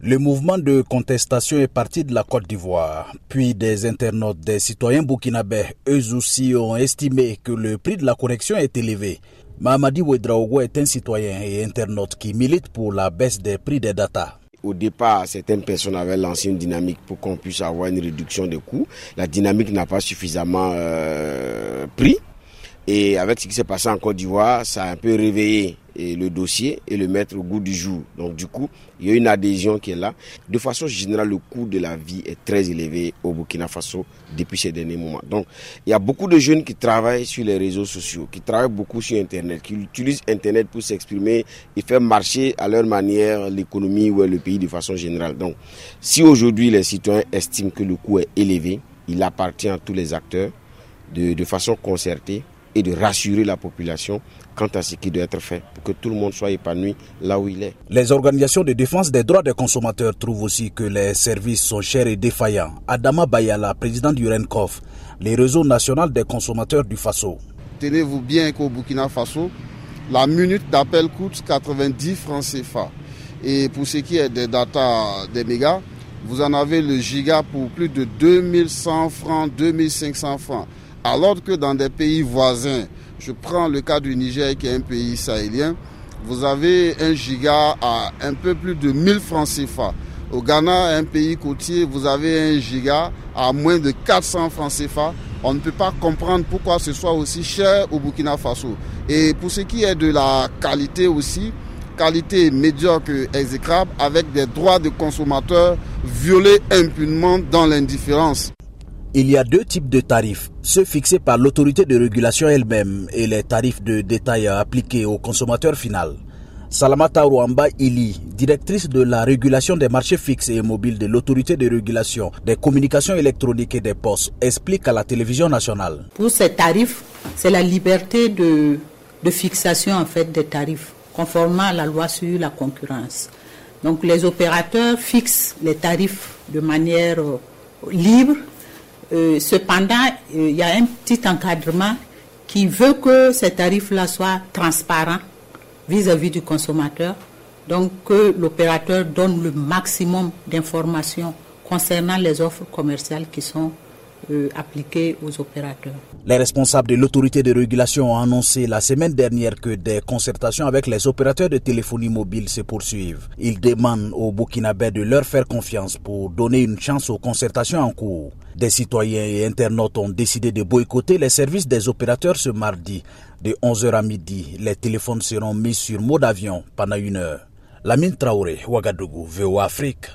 Le mouvement de contestation est parti de la Côte d'Ivoire, puis des internautes, des citoyens burkinabés, eux aussi ont estimé que le prix de la connexion est élevé. Mahamadi Ouedraogo est un citoyen et internaute qui milite pour la baisse des prix des data. Au départ, certaines personnes avaient lancé une dynamique pour qu'on puisse avoir une réduction des coûts. La dynamique n'a pas suffisamment euh, pris. Et avec ce qui s'est passé en Côte d'Ivoire, ça a un peu réveillé le dossier et le mettre au goût du jour. Donc du coup, il y a une adhésion qui est là. De façon générale, le coût de la vie est très élevé au Burkina Faso depuis ces derniers moments. Donc il y a beaucoup de jeunes qui travaillent sur les réseaux sociaux, qui travaillent beaucoup sur Internet, qui utilisent Internet pour s'exprimer et faire marcher à leur manière l'économie ou le pays de façon générale. Donc si aujourd'hui les citoyens estiment que le coût est élevé, il appartient à tous les acteurs de, de façon concertée et de rassurer la population quant à ce qui doit être fait pour que tout le monde soit épanoui là où il est. Les organisations de défense des droits des consommateurs trouvent aussi que les services sont chers et défaillants. Adama Bayala, président du RENCOF, les réseaux nationaux des consommateurs du Faso. Tenez-vous bien qu'au Burkina Faso, la minute d'appel coûte 90 francs CFA. Et pour ce qui est des data des mégas, vous en avez le giga pour plus de 2100 francs, 2500 francs. Alors que dans des pays voisins, je prends le cas du Niger qui est un pays sahélien, vous avez un giga à un peu plus de 1000 francs CFA. Au Ghana, un pays côtier, vous avez un giga à moins de 400 francs CFA. On ne peut pas comprendre pourquoi ce soit aussi cher au Burkina Faso. Et pour ce qui est de la qualité aussi, qualité médiocre exécrable avec des droits de consommateurs violés impunément dans l'indifférence. Il y a deux types de tarifs, ceux fixés par l'autorité de régulation elle-même et les tarifs de détail appliqués au consommateur final. Salamata Rwamba Ili, directrice de la régulation des marchés fixes et mobiles de l'autorité de régulation des communications électroniques et des postes, explique à la télévision nationale. Pour ces tarifs, c'est la liberté de, de fixation en fait des tarifs, conformément à la loi sur la concurrence. Donc les opérateurs fixent les tarifs de manière euh, libre euh, cependant, euh, il y a un petit encadrement qui veut que ces tarifs-là soient transparents vis-à-vis du consommateur. Donc que l'opérateur donne le maximum d'informations concernant les offres commerciales qui sont euh, appliquées aux opérateurs. Les responsables de l'autorité de régulation ont annoncé la semaine dernière que des concertations avec les opérateurs de téléphonie mobile se poursuivent. Ils demandent aux Burkinabés de leur faire confiance pour donner une chance aux concertations en cours. Des citoyens et internautes ont décidé de boycotter les services des opérateurs ce mardi. De 11h à midi, les téléphones seront mis sur mode avion pendant une heure. Lamine Traoré, Ouagadougou, VO Afrique.